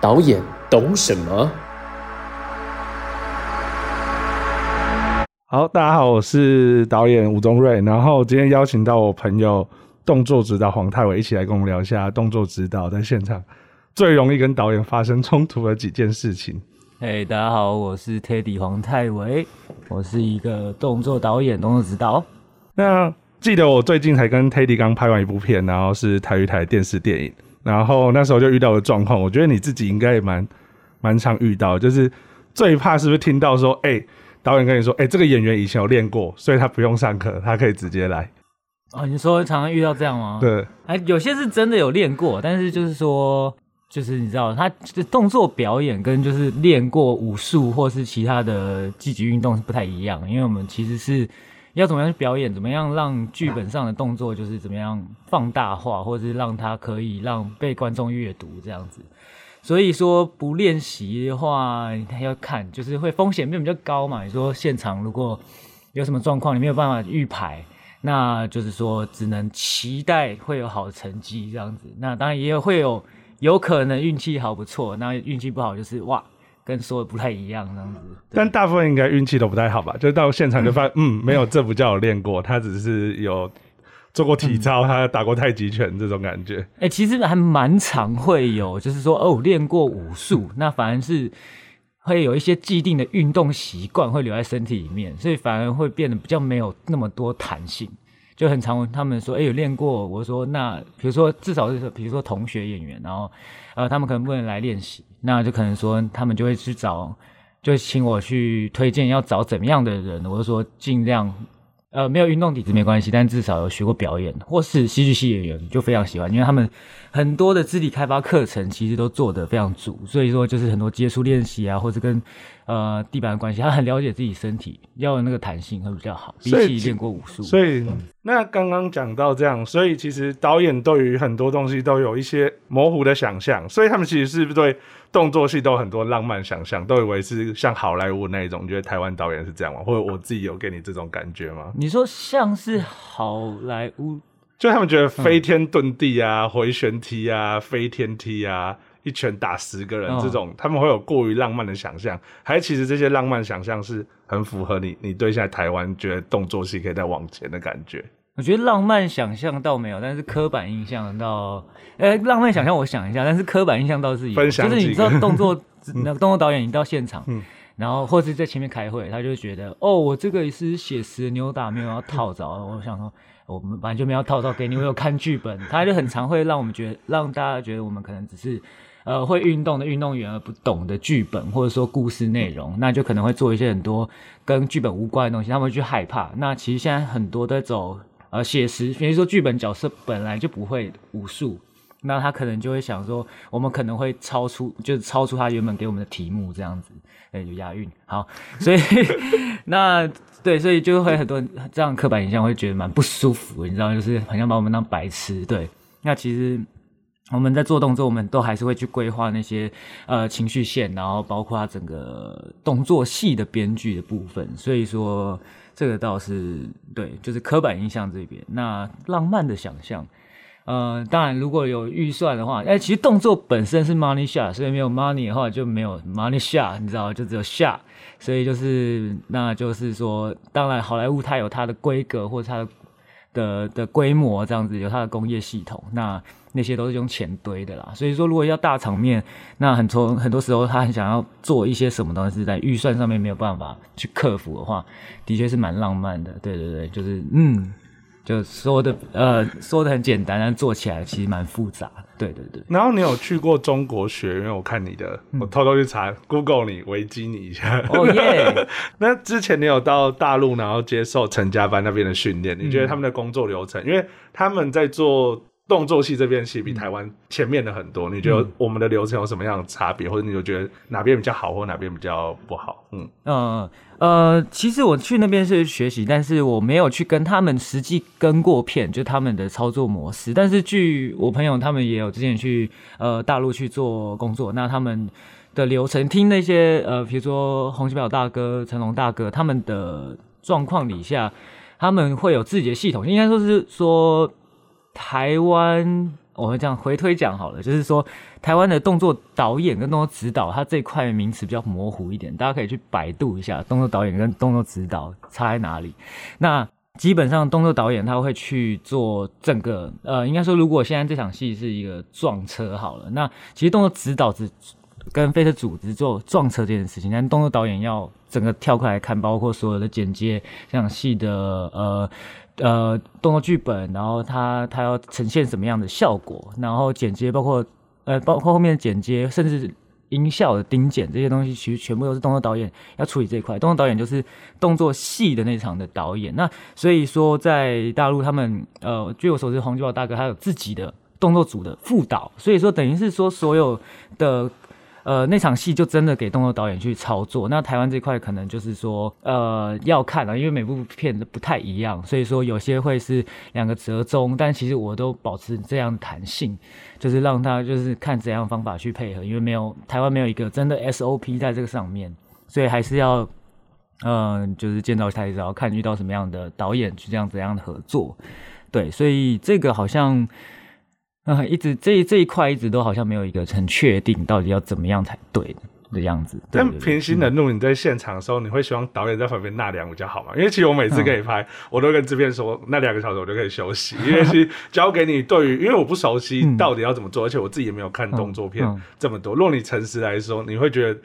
导演懂什么？好，大家好，我是导演吴宗瑞。然后今天邀请到我朋友动作指导黄泰伟一起来跟我们聊一下动作指导在现场最容易跟导演发生冲突的几件事情。嘿，大家好，我是 Teddy 黄泰维，我是一个动作导演、动作指导。那记得我最近才跟 Teddy 刚拍完一部片，然后是台语台电视电影。然后那时候就遇到的状况，我觉得你自己应该也蛮蛮常遇到，就是最怕是不是听到说，哎，导演跟你说，哎，这个演员以前有练过，所以他不用上课，他可以直接来。哦，你说常常遇到这样吗？对，哎，有些是真的有练过，但是就是说，就是你知道，他动作表演跟就是练过武术或是其他的积极运动是不太一样，因为我们其实是。要怎么样去表演？怎么样让剧本上的动作就是怎么样放大化，或者是让它可以让被观众阅读这样子？所以说不练习的话，要看就是会风险变比较高嘛。你说现场如果有什么状况，你没有办法预排，那就是说只能期待会有好成绩这样子。那当然也有会有有可能运气好不错，那运气不好就是哇。跟说的不太一样，这样子。但大部分应该运气都不太好吧？就到现场就发现，嗯，没有，这不叫有练过，他只是有做过体操，他打过太极拳这种感觉。哎，其实还蛮常会有，就是说哦，练过武术，那反而是会有一些既定的运动习惯会留在身体里面，所以反而会变得比较没有那么多弹性。就很常他们说，哎，有练过。我说，那比如说，至少是比如说同学演员，然后呃，他们可能不能来练习，那就可能说他们就会去找，就请我去推荐要找怎么样的人。我就说尽量。呃，没有运动底子没关系，但至少有学过表演，或是戏剧系演员就非常喜欢，因为他们很多的肢体开发课程其实都做得非常足，所以说就是很多接触练习啊，或者跟呃地板的关系，他很了解自己身体，要有那个弹性会比较好，比起练过武术。所以那刚刚讲到这样，所以其实导演对于很多东西都有一些模糊的想象，所以他们其实是不是对？动作戏都有很多浪漫想象，都以为是像好莱坞那一种。你觉得台湾导演是这样吗？或者我自己有给你这种感觉吗？你说像是好莱坞，就他们觉得飞天遁地啊、回旋踢啊、飞天踢啊、一拳打十个人这种，他们会有过于浪漫的想象，还是其实这些浪漫想象是很符合你你对现在台湾觉得动作戏可以再往前的感觉？我觉得浪漫想象倒没有，但是刻板印象倒，呃，浪漫想象我想一下，但是刻板印象倒是有，就是你知道动作 那个动作导演，你到现场，然后或是在前面开会，他就觉得哦，我这个是写实扭打，没有要套着。我想说，我们本来就没有套招给你，我有看剧本，他就很常会让我们觉得，让大家觉得我们可能只是呃会运动的运动员，而不懂的剧本或者说故事内容，那就可能会做一些很多跟剧本无关的东西，他们会去害怕。那其实现在很多在走。呃，写实，比如说剧本角色本来就不会武术，那他可能就会想说，我们可能会超出，就是超出他原本给我们的题目这样子，哎，有押韵，好，所以 那对，所以就会很多人这样刻板印象会觉得蛮不舒服，你知道，就是好像把我们当白痴。对，那其实我们在做动作，我们都还是会去规划那些呃情绪线，然后包括他整个动作戏的编剧的部分，所以说。这个倒是对，就是刻板印象这边。那浪漫的想象，呃，当然如果有预算的话，哎，其实动作本身是 money shot，所以没有 money 的话就没有 money shot，你知道，就只有 shot。所以就是，那就是说，当然好莱坞它有它的规格或者它的的的规模这样子，有它的工业系统。那那些都是用钱堆的啦，所以说如果要大场面，那很从很多时候他很想要做一些什么东西，在预算上面没有办法去克服的话，的确是蛮浪漫的。对对对，就是嗯，就说的呃说的很简单，但做起来其实蛮复杂。对对对。然后你有去过中国学院？我看你的，我偷偷去查 Google 你维基你一下。哦耶！那之前你有到大陆，然后接受陈家班那边的训练？你觉得他们的工作流程？因为他们在做。动作戏这边其实比台湾前面的很多，你觉得我们的流程有什么样的差别，或者你就觉得哪边比较好，或哪边比较不好？嗯嗯呃，呃其实我去那边是学习，但是我没有去跟他们实际跟过片，就他们的操作模式。但是据我朋友他们也有之前去呃大陆去做工作，那他们的流程听那些呃，比如说洪金宝大哥、成龙大哥他们的状况底下，他们会有自己的系统，应该说是说。台湾，我们这样回推讲好了，就是说台湾的动作导演跟动作指导，它这块名词比较模糊一点，大家可以去百度一下动作导演跟动作指导差在哪里。那基本上动作导演他会去做整个，呃，应该说如果现在这场戏是一个撞车好了，那其实动作指导只跟飞车组织做撞车这件事情，但动作导演要整个跳过来看，包括所有的剪接这场戏的呃。呃，动作剧本，然后他他要呈现什么样的效果，然后剪接，包括呃，包括后面的剪接，甚至音效的丁剪这些东西，其实全部都是动作导演要处理这一块。动作导演就是动作戏的那场的导演。那所以说，在大陆他们呃，据我所知，黄金宝大哥他有自己的动作组的副导，所以说等于是说所有的。呃，那场戏就真的给动作导演去操作。那台湾这块可能就是说，呃，要看了，因为每部片子不太一样，所以说有些会是两个折中。但其实我都保持这样弹性，就是让他就是看怎样方法去配合，因为没有台湾没有一个真的 SOP 在这个上面，所以还是要，嗯，就是见到台要看遇到什么样的导演去这样怎样的合作。对，所以这个好像。啊，一直这这一块一直都好像没有一个很确定，到底要怎么样才对的样子。但平心的怒，你在现场的时候，你会希望导演在旁边纳凉比较好吗？因为其实我每次可以拍，我都跟制片说，那两个小时我就可以休息，因为是 交给你。对于，因为我不熟悉到底要怎么做，而且我自己也没有看动作片这么多。若你诚实来说，你会觉得。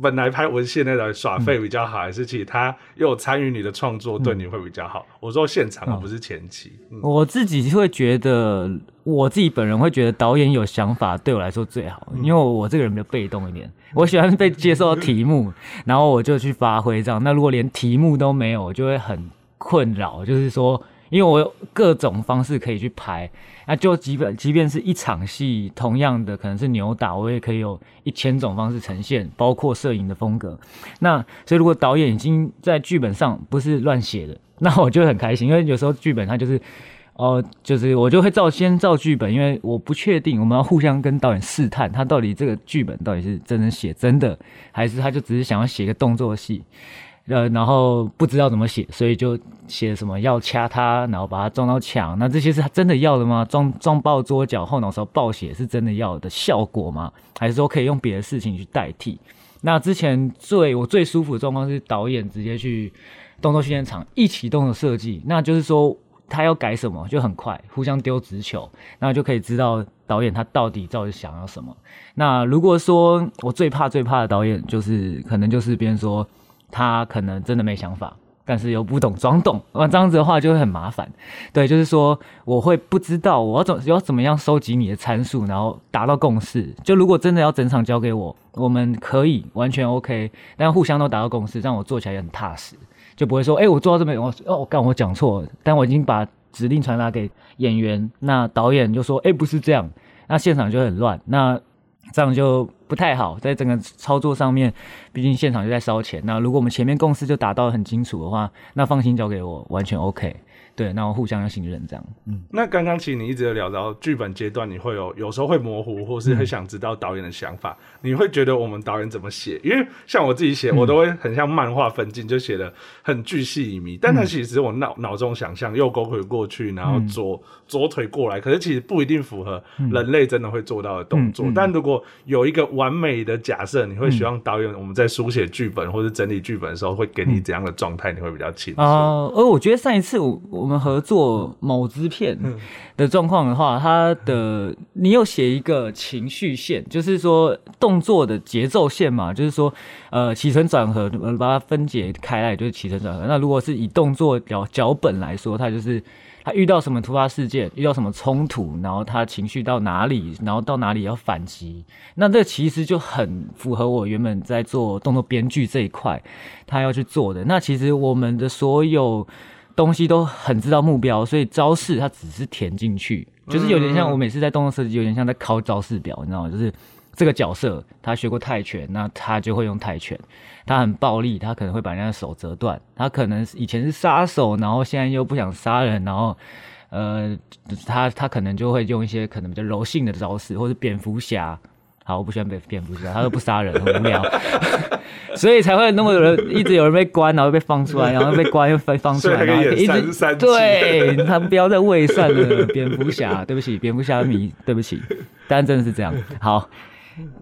本来拍文献那种耍废比较好，还是其他又参与你的创作对你会比较好？我说现场，不是前期。我自己会觉得，我自己本人会觉得导演有想法对我来说最好，因为我这个人比较被动一点，我喜欢被接受题目，然后我就去发挥这样。那如果连题目都没有，我就会很困扰，就是说。因为我有各种方式可以去拍，那就即便即便是一场戏，同样的可能是扭打，我也可以有一千种方式呈现，包括摄影的风格。那所以如果导演已经在剧本上不是乱写的，那我就很开心，因为有时候剧本它就是，哦，就是我就会照先照剧本，因为我不确定，我们要互相跟导演试探，他到底这个剧本到底是真的写真的，还是他就只是想要写个动作戏。呃，然后不知道怎么写，所以就写什么要掐他，然后把他撞到墙。那这些是他真的要的吗？撞撞爆桌角后脑勺爆血是真的要的效果吗？还是说可以用别的事情去代替？那之前最我最舒服的状况是导演直接去动作训练场一启动的设计，那就是说他要改什么就很快，互相丢直球，那就可以知道导演他到底到底想要什么。那如果说我最怕最怕的导演就是可能就是别人说。他可能真的没想法，但是又不懂装懂，那这样子的话就会很麻烦。对，就是说我会不知道我要怎要怎么样收集你的参数，然后达到共识。就如果真的要整场交给我，我们可以完全 OK，但互相都达到共识，让我做起来也很踏实，就不会说，哎，我做到这边，我哦，刚我讲错，但我已经把指令传达给演员，那导演就说，哎，不是这样，那现场就很乱，那这样就。不太好，在整个操作上面，毕竟现场就在烧钱。那如果我们前面共识就达到很清楚的话，那放心交给我，完全 OK。对，然后互相要信任这样。嗯，那刚刚其实你一直有聊到剧本阶段，你会有有时候会模糊，或是很想知道导演的想法。你会觉得我们导演怎么写？因为像我自己写，我都会很像漫画分镜，就写的很巨细靡遗。但它其实我脑脑中想象右勾腿过去，然后左左腿过来，可是其实不一定符合人类真的会做到的动作。但如果有一个完美的假设，你会希望导演我们在书写剧本或者整理剧本的时候，会给你怎样的状态？你会比较清楚。啊，而我觉得上一次我我们合作某支片的状况的话，它的你有写一个情绪线，就是说动作的节奏线嘛，就是说呃起承转合，把它分解开来就是起承转合。那如果是以动作脚脚本来说，它就是。他遇到什么突发事件，遇到什么冲突，然后他情绪到哪里，然后到哪里要反击，那这其实就很符合我原本在做动作编剧这一块，他要去做的。那其实我们的所有东西都很知道目标，所以招式它只是填进去，就是有点像我每次在动作设计，有点像在考招式表，你知道吗？就是这个角色他学过泰拳，那他就会用泰拳，他很暴力，他可能会把人家的手折断，他可能以前是杀手，然后现在又不想杀人，然后呃，他他可能就会用一些可能比较柔性的招式，或者蝙蝠侠。好，我不喜欢被蝙蝠侠，他都不杀人，很无聊，所以才会那么有人一直有人被关，然后被放出来，然后被关又被放出来，然后一直对他不要再伪善了，蝙蝠侠，对不起，蝙蝠侠迷，对不起，但真的是这样。好。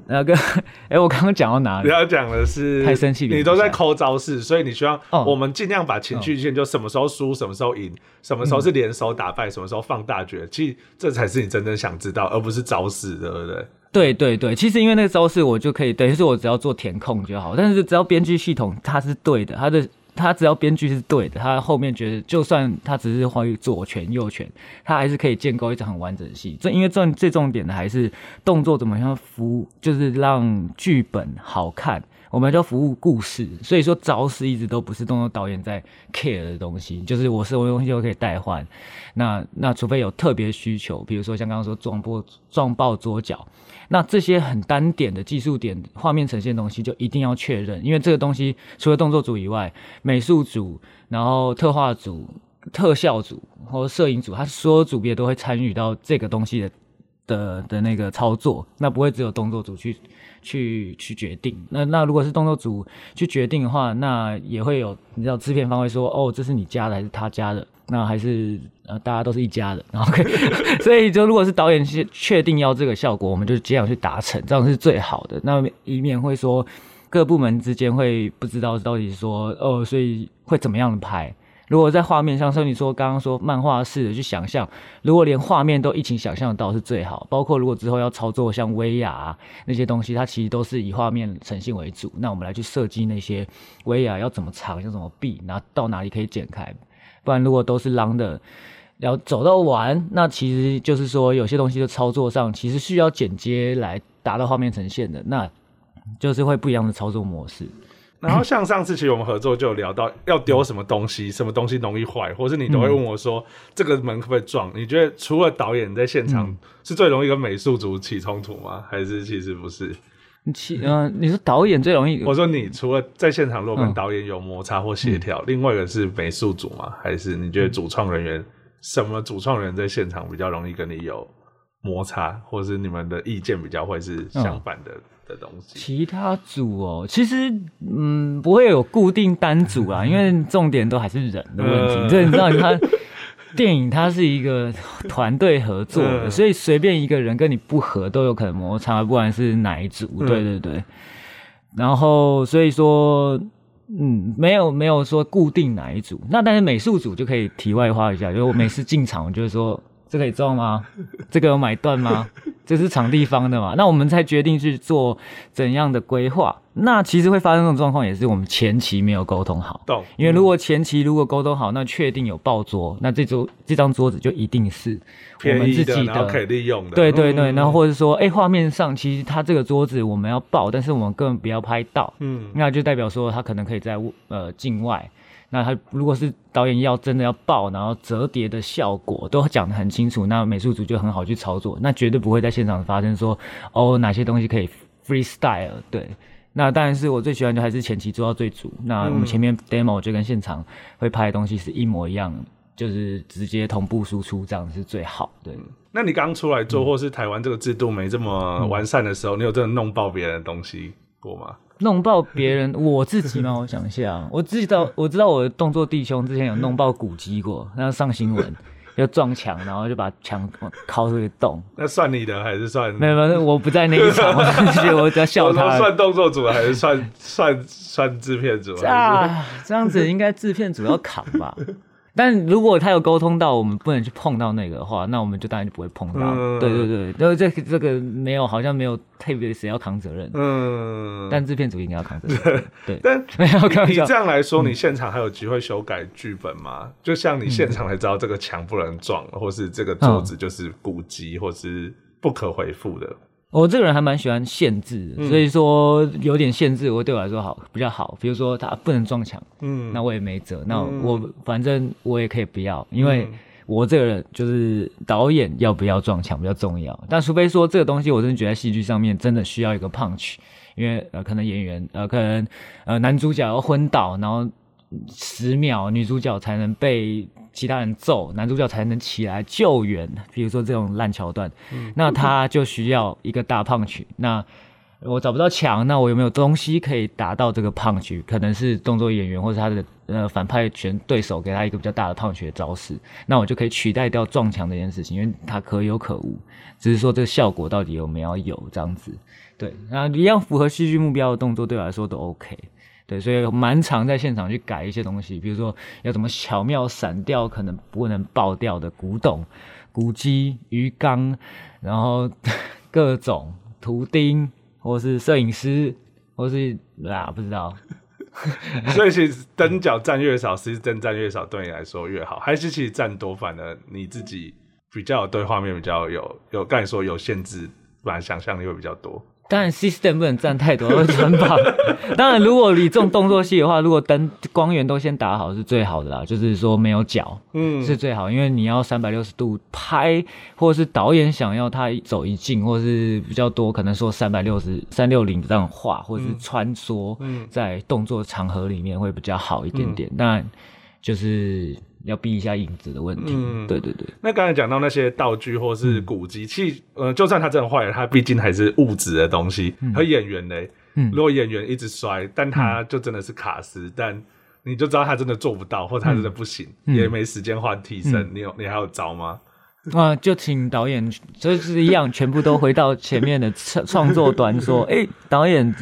那个，哎，我刚刚讲到哪里？你要讲的是太生气，你都在抠招式，所以你希望我们尽量把情绪线就什么时候输，什么时候赢，什么时候是联手打败，什么时候放大决。其实这才是你真正想知道，而不是招式，对不对？对对对，其实因为那个招式我就可以，等于是我只要做填空就好。但是只要编剧系统它是对的，它的。它只要编剧是对的，它后面觉得就算它只是换左拳右拳，它还是可以建构一场很完整的戏。这因为最最重点的还是动作怎么样服，就是让剧本好看。我们叫服务故事，所以说招式一直都不是动作导演在 care 的东西，就是我是我东西就可以代换。那那除非有特别需求，比如说像刚刚说撞破撞爆桌角。那这些很单点的技术点，画面呈现东西就一定要确认，因为这个东西除了动作组以外，美术组、然后特化组、特效组或摄影组，它所有组别都会参与到这个东西的的的那个操作，那不会只有动作组去去去决定。那那如果是动作组去决定的话，那也会有你知道制片方会说，哦，这是你加的还是他加的？那还是呃，大家都是一家的，然后，所以就如果是导演是确定要这个效果，我们就尽量去达成，这样是最好的。那以免会说各部门之间会不知道到底说哦，所以会怎么样的拍。如果在画面上，像你说刚刚说漫画式的去想象，如果连画面都一起想象到是最好。包括如果之后要操作像威亚那些东西，它其实都是以画面呈现为主。那我们来去设计那些威亚要怎么藏，要怎么避，然后到哪里可以剪开。不然，如果都是狼的，要走到完，那其实就是说，有些东西的操作上，其实需要剪接来达到画面呈现的，那就是会不一样的操作模式。然后，像上次其实我们合作就有聊到，要丢什么东西，什么东西容易坏，或是你都会问我说，这个门可不可以撞？你觉得除了导演在现场是最容易跟美术组起冲突吗？还是其实不是？其嗯，你说导演最容易？我说你除了在现场如果跟导演有摩擦或协调，另外一个是美术组吗？还是你觉得主创人员什么主创人在现场比较容易跟你有摩擦，或是你们的意见比较会是相反的的东西？其他组哦，其实嗯不会有固定单组啊，因为重点都还是人的问题。这你知道他。电影它是一个 团队合作的，所以随便一个人跟你不合都有可能摩擦，不管是哪一组。对对对。然后所以说，嗯，没有没有说固定哪一组。那但是美术组就可以题外话一下，就我每次进场，我就说。这可以撞吗？这个有买断吗？这是场地方的嘛？那我们才决定去做怎样的规划。那其实会发生这种状况，也是我们前期没有沟通好。懂。因为如果前期如果沟通好，那确定有爆桌，那这桌这张桌子就一定是我们自己的，可以利用的。对对对，然后或者说，哎，画面上其实它这个桌子我们要爆，但是我们根本不要拍到。嗯。那就代表说，它可能可以在呃境外。那他如果是导演要真的要爆，然后折叠的效果都讲得很清楚，那美术组就很好去操作，那绝对不会在现场发生说哦哪些东西可以 freestyle。对，那当然是我最喜欢的还是前期做到最足。那我们前面 demo 就跟现场会拍的东西是一模一样，就是直接同步输出，这样是最好。对。那你刚出来做，或是台湾这个制度没这么完善的时候，你有真的弄爆别人的东西过吗？弄爆别人，我自己吗？我想一下，我知道，我知道我的动作弟兄之前有弄爆古籍过，然后上新闻，要撞墙，然后就把墙敲出个洞。那算你的还是算？没有，没有，我不在那一场，我在笑他。算动作组还是算算算制片组？啊，这样子应该制片组要扛吧。但如果他有沟通到我们不能去碰到那个的话，那我们就当然就不会碰到。对对对，然后这这个没有，好像没有特别谁要扛责任。嗯，但制片组应该要扛责任。对，但 没有。你这样来说，你现场还有机会修改剧本吗？就像你现场才知道这个墙不能撞，或是这个桌子就是古籍或是不可回复的。我这个人还蛮喜欢限制，所以说有点限制，我对我来说好比较好。比如说他不能撞墙，嗯，那我也没辙，那我反正我也可以不要，因为我这个人就是导演要不要撞墙比较重要。但除非说这个东西，我真的觉得戏剧上面真的需要一个 punch，因为呃可能演员呃可能呃男主角要昏倒，然后十秒女主角才能被。其他人揍男主角才能起来救援，比如说这种烂桥段，那他就需要一个大胖曲。那我找不到墙，那我有没有东西可以达到这个胖曲？可能是动作演员或者他的呃反派拳对手给他一个比较大的胖曲的招式，那我就可以取代掉撞墙这件事情，因为它可有可无，只是说这个效果到底有没有有这样子。对，那一样符合戏剧目标的动作对我来说都 OK。对，所以蛮常在现场去改一些东西，比如说要怎么巧妙闪掉可能不能爆掉的古董、古迹、鱼缸，然后 各种图钉，或是摄影师，或是啊不知道。所以其实灯脚占越少，其实灯占越少，对你来说越好，还是其实占多，反而你自己比较对画面比较有有，刚才说有限制，反而想象力会比较多。当然，system 不能占太多，会穿帮。当然，如果你这种动作戏的话，如果灯光源都先打好是最好的啦，就是说没有角，嗯，是最好，因为你要三百六十度拍，或者是导演想要他走一镜，或是比较多，可能说三百六十三六零这样画，或者是穿梭在动作场合里面会比较好一点点。那就是。要避一下影子的问题。嗯，对对对。那刚才讲到那些道具或是古机器，呃，就算它真的坏了，它毕竟还是物质的东西。和演员呢，如果演员一直摔，但他就真的是卡斯，但你就知道他真的做不到，或者他真的不行，也没时间换替身。你有你还有招吗？啊，就请导演，就是一样，全部都回到前面的创创作端，说，哎，导演，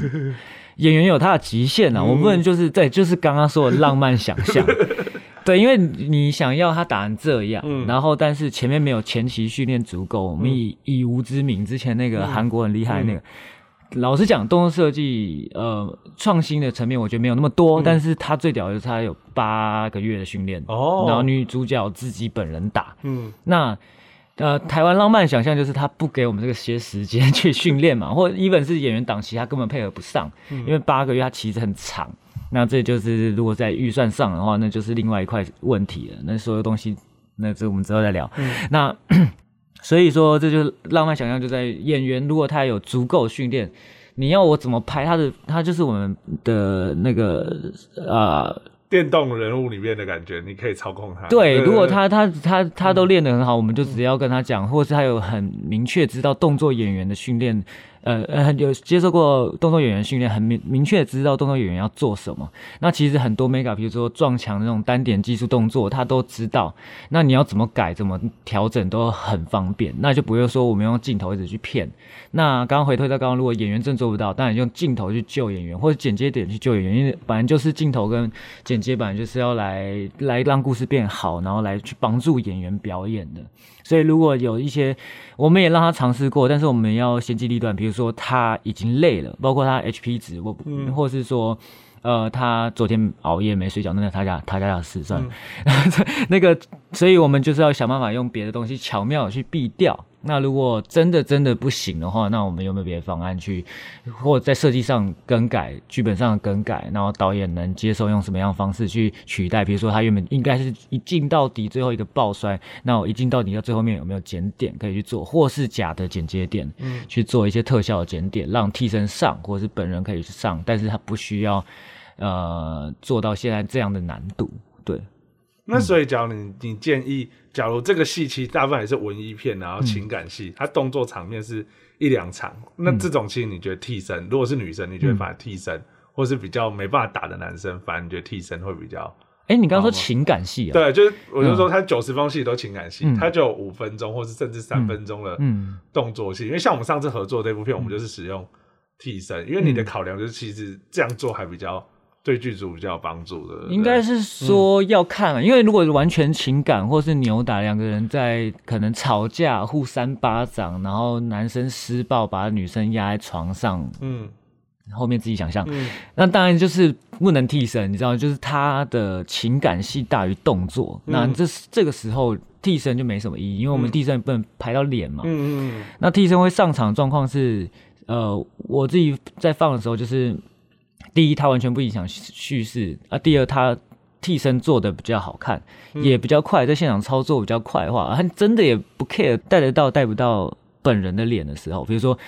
演员有他的极限啊，我不能就是在就是刚刚说的浪漫想象。对，因为你想要他打成这样，然后但是前面没有前期训练足够，我们以以无之名，之前那个韩国很厉害那个，老实讲，动作设计呃创新的层面，我觉得没有那么多，但是他最屌的是他有八个月的训练，哦，然后女主角自己本人打，嗯，那呃台湾浪漫想象就是他不给我们这个些时间去训练嘛，或一本是演员档期他根本配合不上，因为八个月他其实很长。那这就是如果在预算上的话，那就是另外一块问题了。那所有东西，那这我们之后再聊。那 所以说，这就是浪漫想象就在演员，如果他有足够训练，你要我怎么拍他的，他就是我们的那个啊。电动人物里面的感觉，你可以操控他。对，如果他他他他都练得很好，我们就直接要跟他讲，或是他有很明确知道动作演员的训练，呃呃，有接受过动作演员训练，很明明确知道动作演员要做什么。那其实很多 mega，比如说撞墙那种单点技术动作，他都知道。那你要怎么改、怎么调整都很方便，那就不会说我们用镜头一直去骗。那刚刚回推到刚刚，如果演员真做不到，当然用镜头去救演员，或者剪接点去救演员，因为本来就是镜头跟剪接本来就是要来来让故事变好，然后来去帮助演员表演的。所以如果有一些，我们也让他尝试过，但是我们要先机立断，比如说他已经累了，包括他 HP 值，或或是说。呃，他昨天熬夜没睡觉，那是他家他家的事，算了。那个，所以我们就是要想办法用别的东西巧妙去避掉。那如果真的真的不行的话，那我们有没有别的方案去，或者在设计上更改、剧本上更改，然后导演能接受用什么样的方式去取代？比如说他原本应该是一镜到底，最后一个爆摔，那我一镜到底到最后面有没有剪点可以去做，或是假的剪接点，嗯，去做一些特效的剪点，让替身上，或者是本人可以去上，但是他不需要。呃，做到现在这样的难度，对。那所以，假如你你建议，假如这个戏其实大部分还是文艺片，然后情感戏，它动作场面是一两场，那这种其实你觉得替身，如果是女生，你觉得反而替身，或是比较没办法打的男生，反而你觉得替身会比较？哎，你刚刚说情感戏啊？对，就是我就说他九十分钟戏都情感戏，他就有五分钟或是甚至三分钟的动作戏，因为像我们上次合作这部片，我们就是使用替身，因为你的考量就是其实这样做还比较。对剧组比较有帮助的，应该是说要看，因为如果完全情感或是扭打，两个人在可能吵架、互扇巴掌，然后男生施暴把女生压在床上，嗯，后面自己想象。那当然就是不能替身，你知道，就是他的情感戏大于动作。那这这个时候替身就没什么意义，因为我们替身不能拍到脸嘛。嗯嗯。那替身会上场状况是，呃，我自己在放的时候，就是第一，他完全不影响叙事啊；第二，他替身做的比较好看，也比较快，在现场操作比较快的话，他真的也不 care 带得到带不到本人的脸的时候，比如说。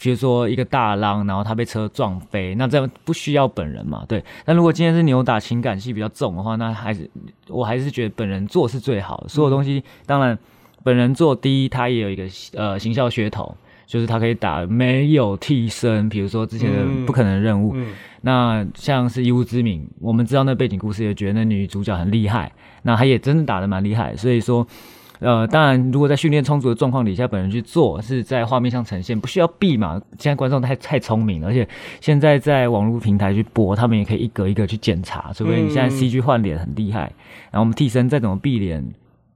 比如说一个大浪，然后他被车撞飞，那这样不需要本人嘛？对。但如果今天是扭打情感戏比较重的话，那还是我还是觉得本人做是最好的。所有东西当然本人做，第一他也有一个呃行销噱头，就是他可以打没有替身，比如说之前的不可能任务。那像是一物之名，我们知道那背景故事，也觉得那女主角很厉害，那她也真的打的蛮厉害，所以说。呃，当然，如果在训练充足的状况底下，本人去做是在画面上呈现，不需要避嘛。现在观众太太聪明了，而且现在在网络平台去播，他们也可以一格一格去检查。除非你现在 CG 换脸很厉害，然后我们替身再怎么避脸。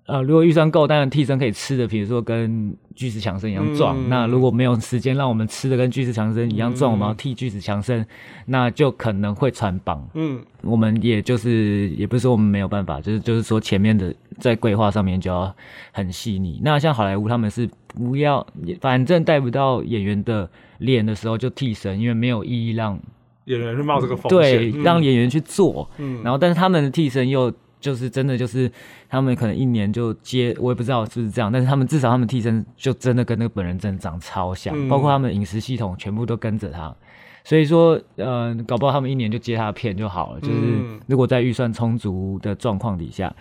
呃，如果预算够，当然替身可以吃的，比如说跟巨石强森一样壮。那如果没有时间让我们吃的跟巨石强森一样壮，我们要替巨石强森，那就可能会穿帮。嗯，我们也就是也不是说我们没有办法，就是就是说前面的在规划上面就要很细腻。那像好莱坞他们是不要，反正带不到演员的脸的时候就替身，因为没有意义让演员去冒这个风险，对，让演员去做。嗯，然后但是他们的替身又。就是真的，就是他们可能一年就接，我也不知道是不是这样，但是他们至少他们替身就真的跟那个本人真的长超像，包括他们饮食系统全部都跟着他，所以说呃，搞不好他们一年就接他的片就好了。就是如果在预算充足的状况底下，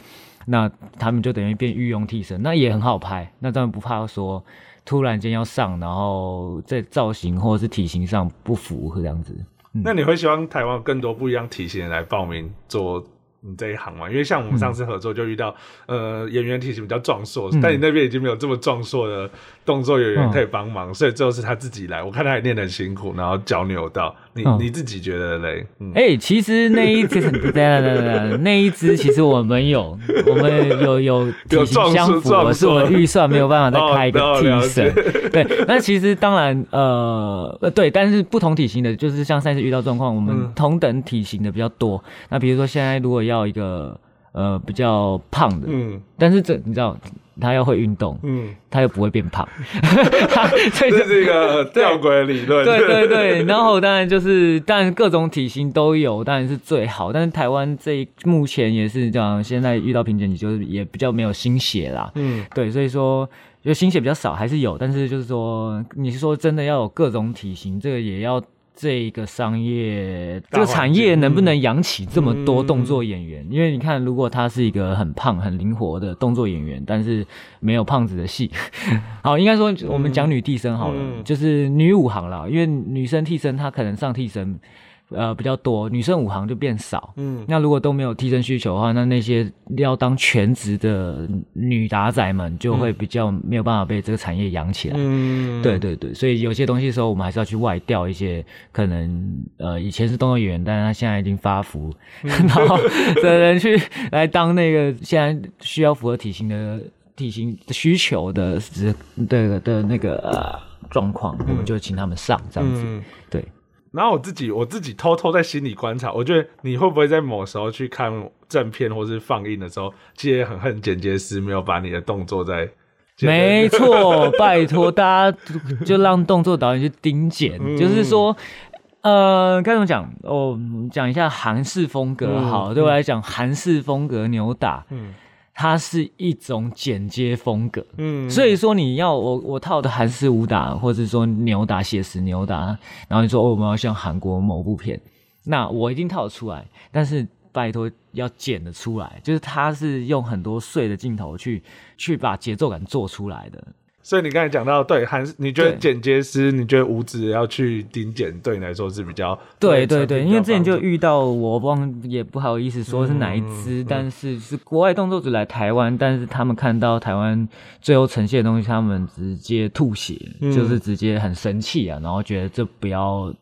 那他们就等于变御用替身，那也很好拍，那当然不怕说突然间要上，然后在造型或者是体型上不符合这样子。那你会希望台湾更多不一样体型的来报名做？你这一行嘛，因为像我们上次合作就遇到，呃，演员体型比较壮硕，但你那边已经没有这么壮硕的动作演员可以帮忙，所以最后是他自己来。我看他也练得很辛苦，然后脚扭到。你你自己觉得嘞？哎，其实那一只，对对对那一只其实我们有，我们有有体型相符，是我预算没有办法再开一个替身。对，那其实当然，呃呃，对，但是不同体型的，就是像上次遇到状况，我们同等体型的比较多。那比如说现在如果要一个呃比较胖的，嗯，但是这你知道。他要会运动，嗯，他又不会变胖，这是一个吊诡理论。对对对，然后当然就是，当然各种体型都有，当然是最好。但是台湾这目前也是这样，现在遇到瓶颈，你就是也比较没有心血啦。嗯，对，所以说就心血比较少，还是有，但是就是说，你是说真的要有各种体型，这个也要。这个商业，这个产业能不能养起这么多动作演员？因为你看，如果他是一个很胖、很灵活的动作演员，但是没有胖子的戏，好，应该说我们讲女替身好了，就是女武行了，因为女生替身她可能上替身。呃，比较多女生五行就变少，嗯，那如果都没有替身需求的话，那那些要当全职的女打仔们就会比较没有办法被这个产业养起来，嗯，对对对，所以有些东西的时候，我们还是要去外调一些可能呃以前是动作演员，但是他现在已经发福，然后的人去来当那个现在需要符合体型的体型的需求的的的那个呃状况，我们就请他们上这样子，对。然后我自己我自己偷偷在心里观察，我觉得你会不会在某时候去看正片或是放映的时候，其实很恨剪接师没有把你的动作在。没错，拜托大家就让动作导演去盯剪，就是说，呃，该怎么讲？哦，讲一下韩式风格好，对我来讲，韩式风格扭打，嗯。它是一种剪接风格，嗯，所以说你要我我套的韩式武打，或者说扭打写实扭打，然后你说我们要像韩国某部片，那我一定套得出来，但是拜托要剪得出来，就是它是用很多碎的镜头去去把节奏感做出来的。所以你刚才讲到，对，还是你觉得剪接师，你觉得五指要去顶剪，对你来说是比较对对对，因为之前就遇到我忘也不好意思说是哪一支，但是是国外动作组来台湾，但是他们看到台湾最后呈现的东西，他们直接吐血，就是直接很生气啊，然后觉得这不要，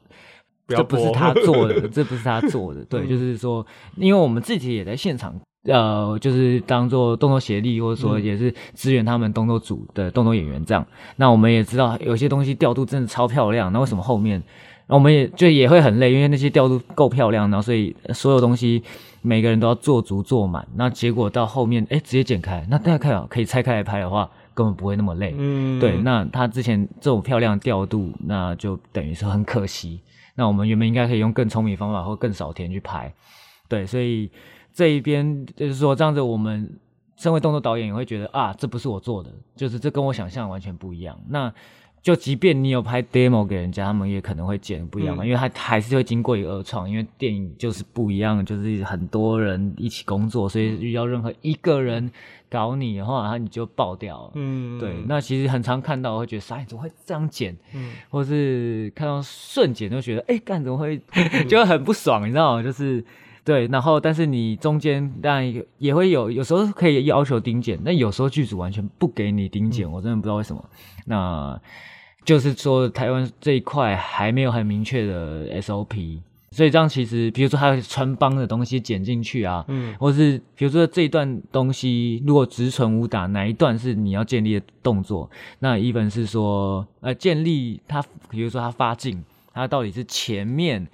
这不是他做的，这不是他做的，对，就是说，因为我们自己也在现场呃，就是当做动作协力，或者说也是支援他们动作组的动作演员这样。那我们也知道有些东西调度真的超漂亮，那为什么后面那我们也就也会很累？因为那些调度够漂亮，然后所以所有东西每个人都要做足做满。那结果到后面，哎，直接剪开，那大家看啊，可以拆开来拍的话，根本不会那么累。嗯，对。那他之前这种漂亮调度，那就等于说很可惜。那我们原本应该可以用更聪明方法或更少天去拍。对，所以。这一边就是说，这样子，我们身为动作导演也会觉得啊，这不是我做的，就是这跟我想象完全不一样。那就即便你有拍 demo 给人家，他们也可能会剪不一样嘛，因为他还是会经过一个二创，因为电影就是不一样，就是很多人一起工作，所以遇到任何一个人搞你的话，他你就爆掉了。嗯，对。那其实很常看到，会觉得啥，怎么会这样剪？嗯，或是看到瞬剪就觉得，哎，干怎么会 就很不爽，你知道吗？就是。对，然后但是你中间当然也会有，有时候可以要求丁剪，但有时候剧组完全不给你丁剪，我真的不知道为什么。那就是说台湾这一块还没有很明确的 SOP，所以这样其实，比如说还有穿帮的东西剪进去啊，嗯，或是比如说这一段东西如果直存武打，哪一段是你要建立的动作？那一本是说，呃，建立它，比如说它发劲，它到底是前面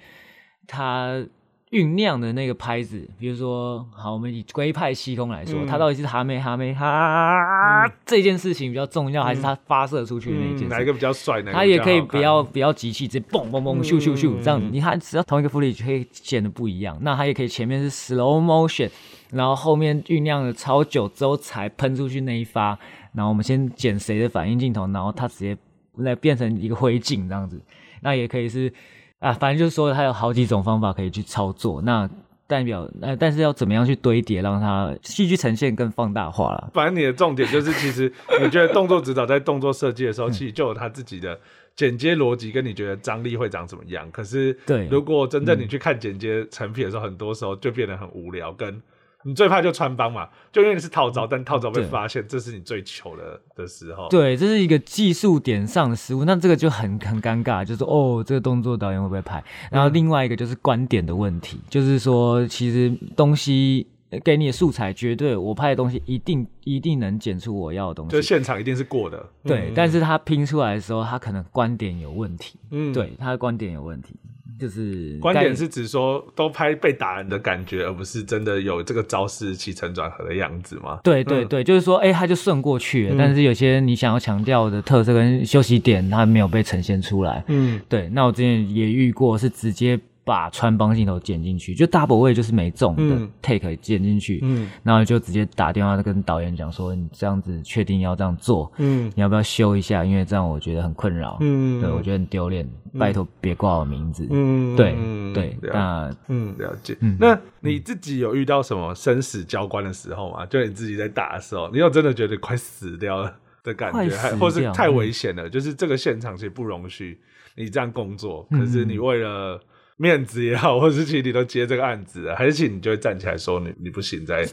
它。酝酿的那个拍子，比如说，好，我们以龟派西空来说，它到底是哈没哈没哈这件事情比较重要，还是它发射出去的那一件？哪一个比较帅？呢？它也可以不要不要急气，直接嘣嘣嘣咻咻咻这样子。你看，只要同一个福利可以显得不一样。那它也可以前面是 slow motion，然后后面酝酿了超久之后才喷出去那一发。然后我们先剪谁的反应镜头，然后它直接来变成一个灰烬这样子。那也可以是。啊，反正就是说，它有好几种方法可以去操作。那代表，呃，但是要怎么样去堆叠，让它戏剧呈现更放大化了。反正你的重点就是，其实 你觉得动作指导在动作设计的时候，其实就有他自己的剪接逻辑，跟你觉得张力会长怎么样。可是，对，如果真正你去看剪接成品的时候，很多时候就变得很无聊，跟。你最怕就穿帮嘛，就因为你是套招，但套招被发现，这是你最糗的的时候。对，这是一个技术点上的失误，那这个就很很尴尬，就是哦，这个动作导演会不会拍？然后另外一个就是观点的问题，就是说其实东西给你的素材绝对，我拍的东西一定一定能剪出我要的东西，就现场一定是过的。对，但是他拼出来的时候，他可能观点有问题。嗯，对，他的观点有问题。就是观点是指说都拍被打人的感觉，而不是真的有这个招式起承转合的样子吗？对对对，就是说，哎，他就顺过去了，但是有些你想要强调的特色跟休息点，它没有被呈现出来。嗯，对。那我之前也遇过，是直接。把穿帮镜头剪进去，就 double 位就是没中的 take 剪进去，嗯，然后就直接打电话跟导演讲说，你这样子确定要这样做，嗯，你要不要修一下？因为这样我觉得很困扰，嗯，对我觉得很丢脸，拜托别挂我名字，嗯，对对，那嗯了解，那你自己有遇到什么生死交关的时候吗？就你自己在打的时候，你有真的觉得快死掉了的感觉，还或是太危险了？就是这个现场其实不容许你这样工作，可是你为了面子也好，或者是其实你都接这个案子，还是其实你就会站起来说你你不行，再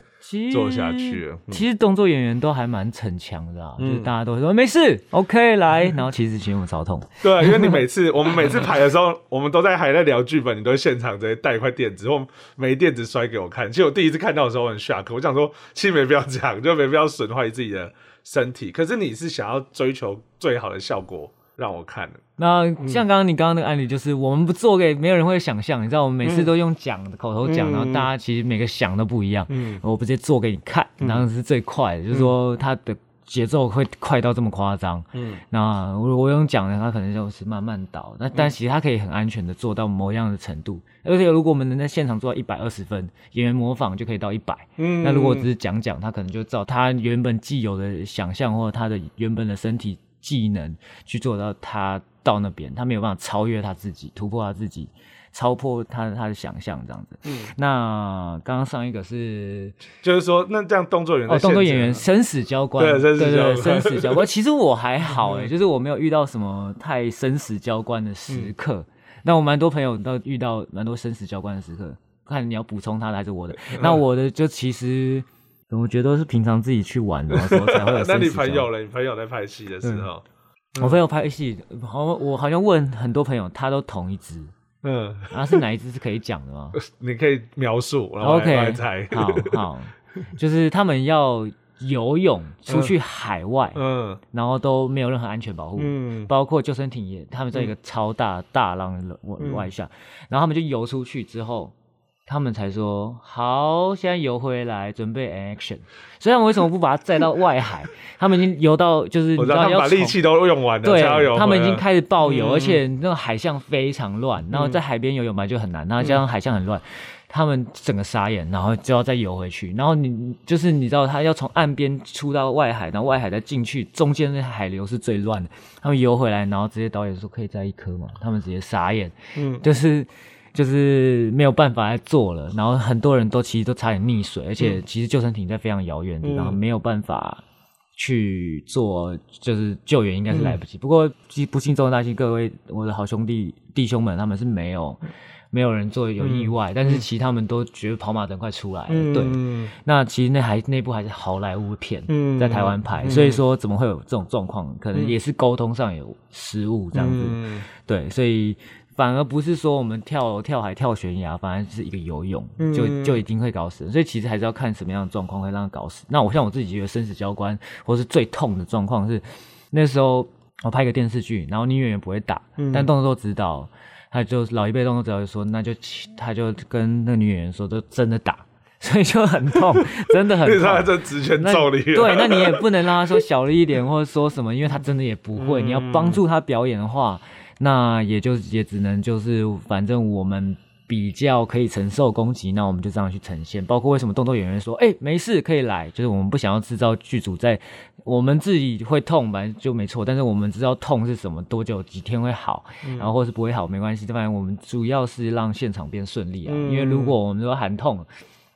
做下去。其实动作演员都还蛮逞强的啊，就是大家都会说没事，OK 来。然后其实其实我超痛。对，因为你每次我们每次排的时候，我们都在还在聊剧本，你都会现场直接带一块垫子或没垫子摔给我看。其实我第一次看到的时候很 shock，我想说其实没必要这样，就没必要损坏自己的身体。可是你是想要追求最好的效果。让我看的。那像刚刚你刚刚那个案例，就是我们不做给没有人会想象，你知道，我们每次都用讲的口头讲，然后大家其实每个想都不一样。嗯，我不直接做给你看，然后是最快的，就是说它的节奏会快到这么夸张。嗯，那我我用讲的，它可能就是慢慢倒。那但其实它可以很安全的做到某样的程度。而且如果我们能在现场做到一百二十分，演员模仿就可以到一百。嗯，那如果只是讲讲，他可能就照他原本既有的想象或者他的原本的身体。技能去做到他到那边，他没有办法超越他自己，突破他自己，超破他他的想象这样子。嗯，那刚刚上一个是，就是说，那这样动作演员哦，动作演员生死交关，对对对，生死交关。其实我还好哎，就是我没有遇到什么太生死交关的时刻。那我蛮多朋友都遇到蛮多生死交关的时刻，看你要补充他的还是我的。那我的就其实。我觉得都是平常自己去玩的时候才会有。那你朋友呢？你朋友在拍戏的时候，我朋友拍戏，好，我好像问很多朋友，他都同一只。嗯，啊，是哪一只是可以讲的吗？你可以描述，然后来猜。好好，就是他们要游泳出去海外，嗯，然后都没有任何安全保护，嗯，包括救生艇也，他们在一个超大大浪外外下，然后他们就游出去之后。他们才说好，现在游回来准备 action。所以他们为什么不把它载到外海？他们已经游到就是，你知道要把力气都用完了，对，他们已经开始爆游，而且那个海象非常乱，然后在海边游泳本来就很难，然后加上海象很乱，他们整个傻眼，然后就要再游回去。然后你就是你知道，他要从岸边出到外海，然后外海再进去，中间那海流是最乱的。他们游回来，然后直接导演说可以载一颗嘛？他们直接傻眼，嗯，就是。就是没有办法来做了，然后很多人都其实都差点溺水，而且其实救生艇在非常遥远的地方，没有办法去做，就是救援应该是来不及。不过不幸中的大幸，各位我的好兄弟弟兄们，他们是没有没有人做有意外，但是其实他们都觉得跑马灯快出来了。对，那其实那还那部还是好莱坞片，在台湾拍，所以说怎么会有这种状况？可能也是沟通上有失误这样子。对，所以。反而不是说我们跳楼、跳海、跳悬崖，反而是一个游泳就就一定会搞死。所以其实还是要看什么样的状况会让他搞死。那我像我自己觉得生死交关，或是最痛的状况是，那时候我拍一个电视剧，然后女演员不会打，但动作指导他就老一辈动作指导就说，那就他就跟那女演员说，就真的打，所以就很痛，真的很痛。他这直拳揍你，对，那你也不能让他说小了一点，或者说什么，因为他真的也不会。你要帮助他表演的话。那也就也只能就是，反正我们比较可以承受攻击，那我们就这样去呈现。包括为什么动作演员说，哎，没事可以来，就是我们不想要制造剧组在我们自己会痛，反正就没错。但是我们知道痛是什么，多久几天会好，然后或是不会好没关系，反正我们主要是让现场变顺利啊。因为如果我们说喊痛，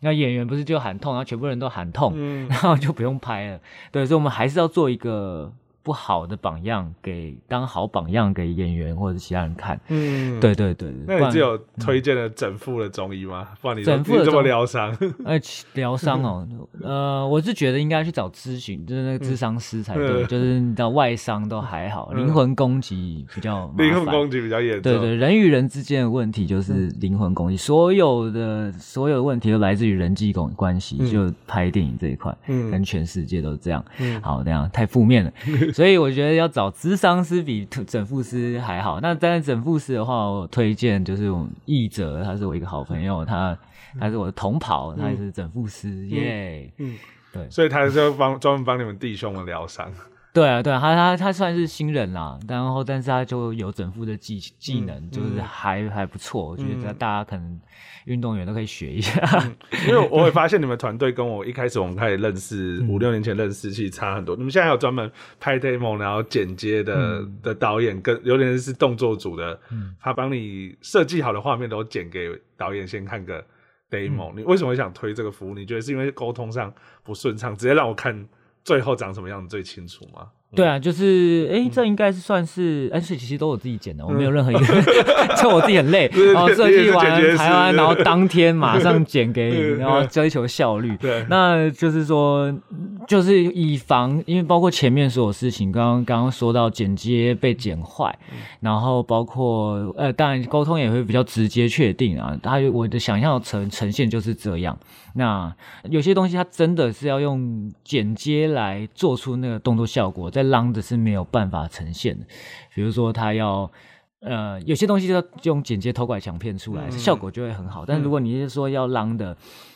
那演员不是就喊痛，然后全部人都喊痛，然后就不用拍了。对，所以我们还是要做一个。不好的榜样给当好榜样给演员或者其他人看，嗯，对对对。那你只有推荐了整副的中医吗？不然你整副这么疗伤？哎，疗伤哦，呃，我是觉得应该去找咨询，就是那个智商师才对。就是你知道外伤都还好，灵魂攻击比较灵魂攻击比较严重。对对，人与人之间的问题就是灵魂攻击，所有的所有的问题都来自于人际关关系。就拍电影这一块，嗯，跟全世界都是这样。嗯，好，这样太负面了。所以我觉得要找咨商师比整复师还好。那当然整复师的话，我推荐就是我译者，他是我一个好朋友，他他是我的同袍，他也是整复师耶。嗯，对，所以他就帮专门帮你们弟兄们疗伤。对啊，对啊，他他他算是新人啦，然后但是他就有整副的技技能，就是还还不错。我觉得大家可能运动员都可以学一下，因为我会发现你们团队跟我一开始我们开始认识五六年前认识其实差很多。你们现在有专门拍 demo 然后剪接的的导演，跟有点是动作组的，他帮你设计好的画面都剪给导演先看个 demo。你为什么会想推这个服务？你觉得是因为沟通上不顺畅，直接让我看？最后长什么样子最清楚吗？对啊，就是哎，这应该是算是，而且其实都我自己剪的，我没有任何一个，就我自己很累，然后设计完台湾，然后当天马上剪给你，然后追求效率。对，那就是说，就是以防，因为包括前面所有事情，刚刚刚刚说到剪接被剪坏，然后包括呃，当然沟通也会比较直接确定啊，他我的想象呈呈现就是这样。那有些东西它真的是要用剪接来做出那个动作效果，在浪的是没有办法呈现的。比如说，它要呃有些东西要用剪接偷拐抢骗出来，效果就会很好。但如果你是说要浪的，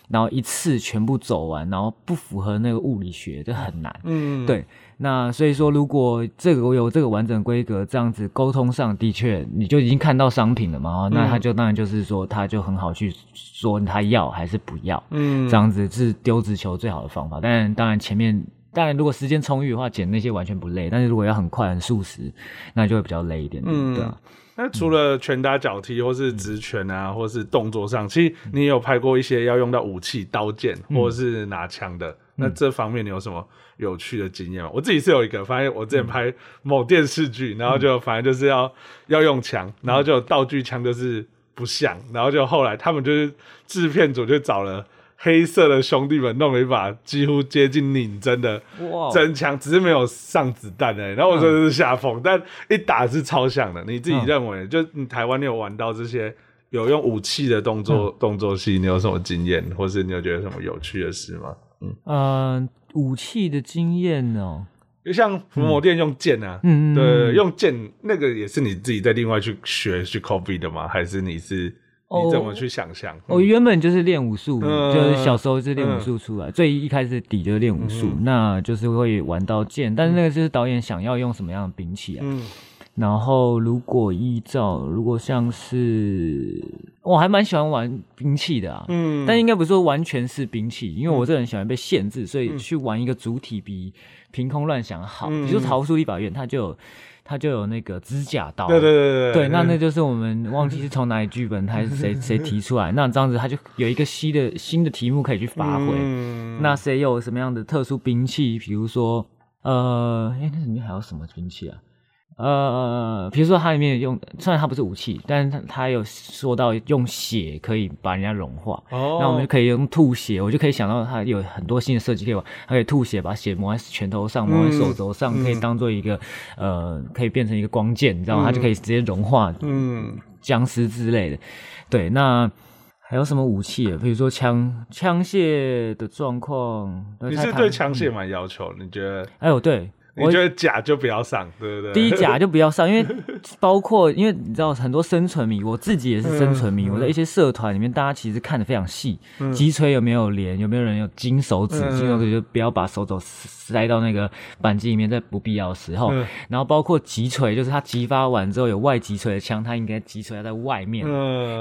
然后一次全部走完，然后不符合那个物理学，就很难。嗯，对。那所以说，如果这个有这个完整规格，这样子沟通上的确，你就已经看到商品了嘛？那他就当然就是说，他就很好去说他要还是不要。嗯，这样子是丢直球最好的方法。但当然前面，当然如果时间充裕的话，剪那些完全不累。但是如果要很快很速食，那就会比较累一点。嗯，对啊。那除了拳打脚踢，或是直拳啊，或是动作上，其实你有拍过一些要用到武器、刀剑，或者是拿枪的。那这方面你有什么？有趣的经验吗？我自己是有一个，反正我之前拍某电视剧，然后就反正就是要要用枪，然后就道具枪就是不像，然后就后来他们就是制片组就找了黑色的兄弟们弄了一把几乎接近拧针的真枪，只是没有上子弹哎，然后我说是下风，但一打是超像的。你自己认为，就你台湾你有玩到这些有用武器的动作动作戏，你有什么经验，或是你有觉得什么有趣的事吗？嗯，武器的经验哦，就像伏魔殿用剑啊，嗯对，用剑那个也是你自己在另外去学去 copy 的吗？还是你是？你怎么去想象？我原本就是练武术，就是小时候是练武术出来，最一开始底就是练武术，那就是会玩到剑，但是那个就是导演想要用什么样的兵器啊？然后如果依照，如果像是我还蛮喜欢玩兵器的啊，嗯，但应该不是说完全是兵器，因为我这人喜欢被限制，所以去玩一个主体比凭空乱想好。比如说《桃树立法院》，它就有。他就有那个指甲刀，对对对对对，那那就是我们忘记是从哪里剧本还是谁 谁提出来，那这样子他就有一个新的新的题目可以去发挥。那谁有什么样的特殊兵器？比如说，呃，哎，那里面还有什么兵器啊？呃，比如说它里面用，虽然它不是武器，但是它它有说到用血可以把人家融化，哦，那我们就可以用吐血，我就可以想到它有很多新的设计，可以玩它可以吐血，把血抹在拳头上，抹在手肘上，可以当做一个呃，可以变成一个光剑，你知道吗？它就可以直接融化，嗯，僵尸之类的。对，那还有什么武器？比如说枪枪械的状况，你是对枪械蛮要求？你觉得？哎呦，对。我觉得假就不要上，对不对？第一假 就不要上，因为包括因为你知道很多生存迷，我自己也是生存迷。我在一些社团里面，大家其实看的非常细，击锤有没有连，有没有人有金手指，金手指就不要把手肘塞到那个扳机里面，在不必要的时候。然后包括击锤，就是它击发完之后有外击锤的枪，它应该击锤要在外面。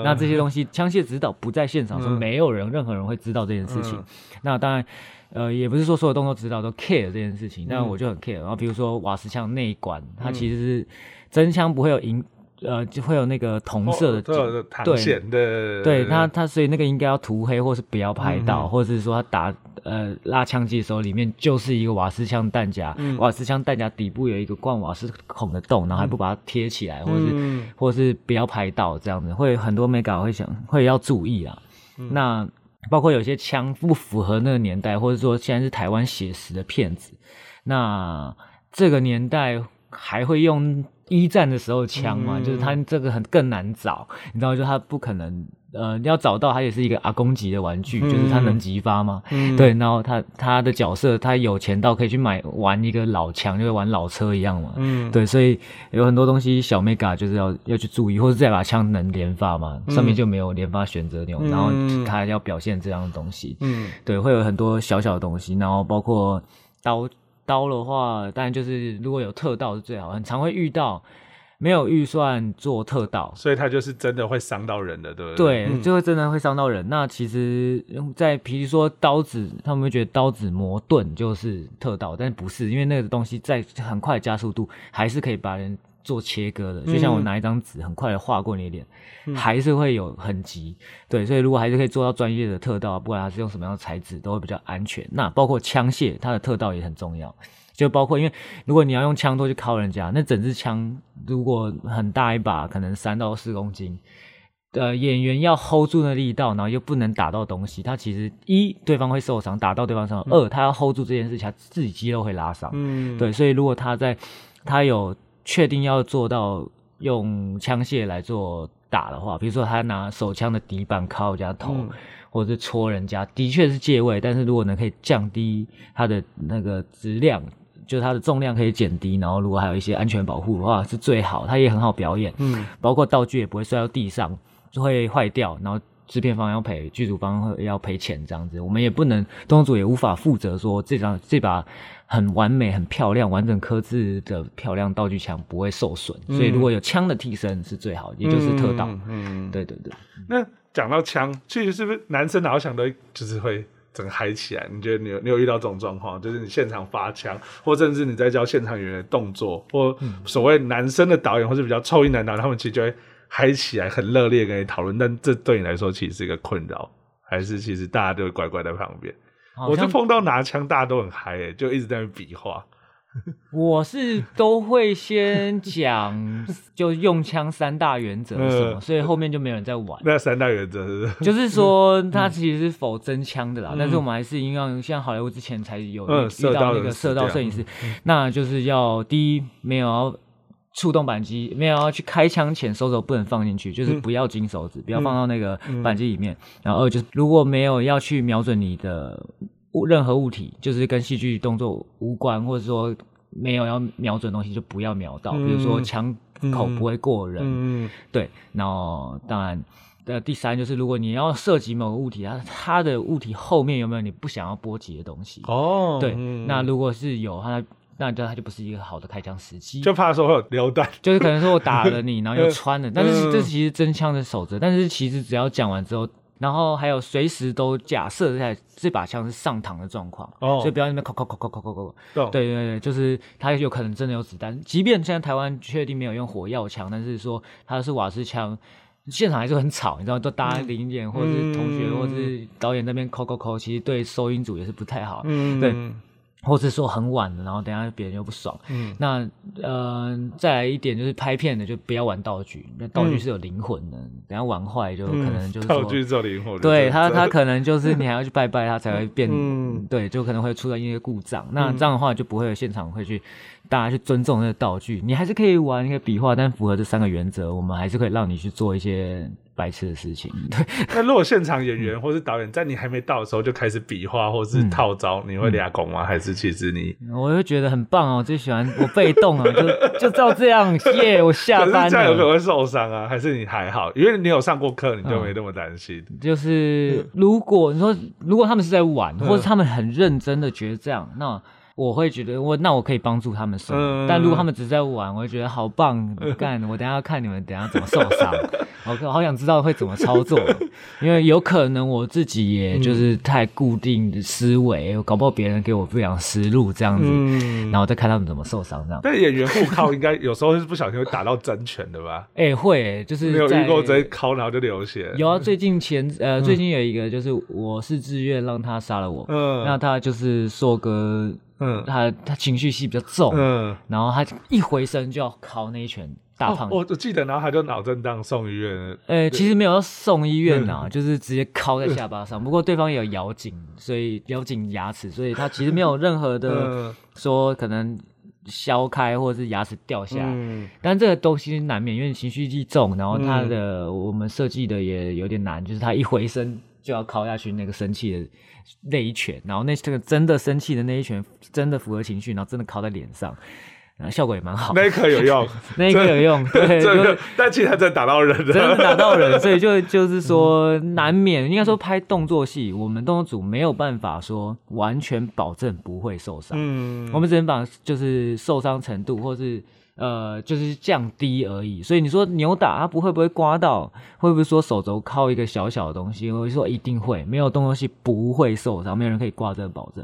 那这些东西枪械指导不在现场，说没有人任何人会知道这件事情。那当然。呃，也不是说所有动作指导都 care 这件事情，但我就很 care。然后比如说瓦斯枪内管，它其实是真枪不会有银，呃，就会有那个铜色的对线的，对它它所以那个应该要涂黑，或是不要拍到，或者是说它打呃拉枪机的时候，里面就是一个瓦斯枪弹夹，瓦斯枪弹夹底部有一个灌瓦斯孔的洞，然后还不把它贴起来，或是或是不要拍到这样子，会很多美感会想会要注意啊，那。包括有些枪不符合那个年代，或者说现在是台湾写实的片子，那这个年代还会用一战的时候枪吗？就是他这个很更难找，你知道，就他不可能。呃，要找到他也是一个阿公级的玩具，就是他能激发吗？对，然后他他的角色，他有钱到可以去买玩一个老枪，就玩老车一样嘛。嗯，对，所以有很多东西小 mega 就是要要去注意，或者这把枪能连发嘛？上面就没有连发选择钮，然后他要表现这样的东西。嗯，对，会有很多小小的东西，然后包括刀刀的话，当然就是如果有特道是最好，很常会遇到。没有预算做特道，所以它就是真的会伤到人的，对不对？对，就会真的会伤到人。那其实，在比如说刀子，他们会觉得刀子磨钝就是特道，但不是，因为那个东西在很快加速度，还是可以把人做切割的。就像我拿一张纸很快的划过你的脸，还是会有痕迹。对，所以如果还是可以做到专业的特道，不管它是用什么样的材质，都会比较安全。那包括枪械，它的特道也很重要。就包括，因为如果你要用枪托去敲人家，那整支枪如果很大一把，可能三到四公斤，呃，演员要 hold 住那力道，然后又不能打到东西，他其实一对方会受伤，打到对方身上；二他要 hold 住这件事情，他自己肌肉会拉伤。嗯，对，所以如果他在他有确定要做到用枪械来做打的话，比如说他拿手枪的底板敲人家头，或者是戳人家，的确是借位，但是如果能可以降低他的那个质量。就是它的重量可以减低，然后如果还有一些安全保护的话是最好，它也很好表演，嗯，包括道具也不会摔到地上，就会坏掉，然后制片方要赔，剧组方要赔钱这样子，我们也不能，动作组也无法负责说这张这把很完美、很漂亮、完整刻字的漂亮道具枪不会受损，所以如果有枪的替身是最好，也就是特道，嗯，对对对。那讲到枪，其实是不是男生哪想到就是会？整个嗨起来，你觉得你有你有遇到这种状况，就是你现场发枪，或甚至你在教现场演员的动作，或所谓男生的导演，或是比较臭音男导演，他们其实就会嗨起来，很热烈跟你讨论。但这对你来说其实是一个困扰，还是其实大家都会乖乖在旁边？我就碰到拿枪，大家都很嗨，诶，就一直在那比划。我是都会先讲，就用枪三大原则什么，所以后面就没有人在玩。那三大原则是？就是说，它其实是否真枪的啦，但是我们还是一样，像好莱坞之前才有遇到那个射道摄影师，那就是要第一没有要触动扳机，没有要去开枪前手肘不能放进去，就是不要金手指，不要放到那个扳机里面。然后二就是如果没有要去瞄准你的。物任何物体，就是跟戏剧动作无关，或者说没有要瞄准东西，就不要瞄到。比如说枪口不会过人，嗯，对。然后当然，呃，第三就是如果你要涉及某个物体，它它的物体后面有没有你不想要波及的东西？哦，对。那如果是有它。那这它就不是一个好的开枪时机，就怕说会有流弹，就是可能说我打了你，然后又 穿了，但是这其实真枪的守则。但是其实只要讲完之后，然后还有随时都假设在这把枪是上膛的状况，所以不要那边扣扣扣扣扣扣扣。对对对，就是它有可能真的有子弹。即便现在台湾确定没有用火药枪，但是说它是瓦斯枪，现场还是很吵，你知道，都搭零件或者是同学或者是导演那边扣扣扣，其实对收音组也是不太好。嗯，对。或是说很晚了，然后等下别人又不爽。嗯，那呃，再来一点就是拍片的就不要玩道具，那道具是有灵魂的，等下玩坏就可能就是道具有灵魂。对他，他可能就是你还要去拜拜他才会变，对，就可能会出现一些故障。那这样的话就不会有现场会去大家去尊重那个道具，你还是可以玩一个笔画，但符合这三个原则，我们还是可以让你去做一些。白痴的事情。对，那如果现场演员或是导演在你还没到的时候就开始比划或是套招，你会俩拱吗？还是其实你？我就觉得很棒哦，我最喜欢我被动啊，就 就照这样耶，我下班。这样有可能会受伤啊？还是你还好？因为你有上过课，你就没那么担心。就是如果你说，如果他们是在玩，或者他们很认真的觉得这样，那。我会觉得我那我可以帮助他们受，但如果他们只是在玩，我会觉得好棒干。我等下要看你们等下怎么受伤，我好想知道会怎么操作，因为有可能我自己也就是太固定的思维，搞不好别人给我不良思路这样子，然后再看他们怎么受伤这样。但演员互靠应该有时候是不小心会打到真拳的吧？哎，会，就是没有遇过直接敲然后就流血。有啊，最近前呃最近有一个就是我是自愿让他杀了我，嗯，那他就是硕哥。嗯，他他情绪戏比较重，嗯，然后他一回身就要敲那一拳大胖，我我记得，然后他就脑震荡送医院，呃，其实没有送医院呐，就是直接敲在下巴上。不过对方也有咬紧，所以咬紧牙齿，所以他其实没有 任何的说可能削开或者是牙齿掉下来。但这个东西难免，因为情绪一重，然后他的我们设计的也有点难，就是他一回身就要敲下去那个生气的。那一拳，然后那这个真的生气的那一拳，真的符合情绪，然后真的靠在脸上，然后效果也蛮好。那一刻有用，那一刻有用，对，真的。但其实他真的打到人，真的打到人，所以就就是说，难免应该说拍动作戏，我们动作组没有办法说完全保证不会受伤，嗯，我们只能把就是受伤程度或是。呃，就是降低而已，所以你说扭打它不会不会刮到，会不会说手肘靠一个小小的东西？我说一定会，没有动作戏不会受伤，没有人可以挂这个保证。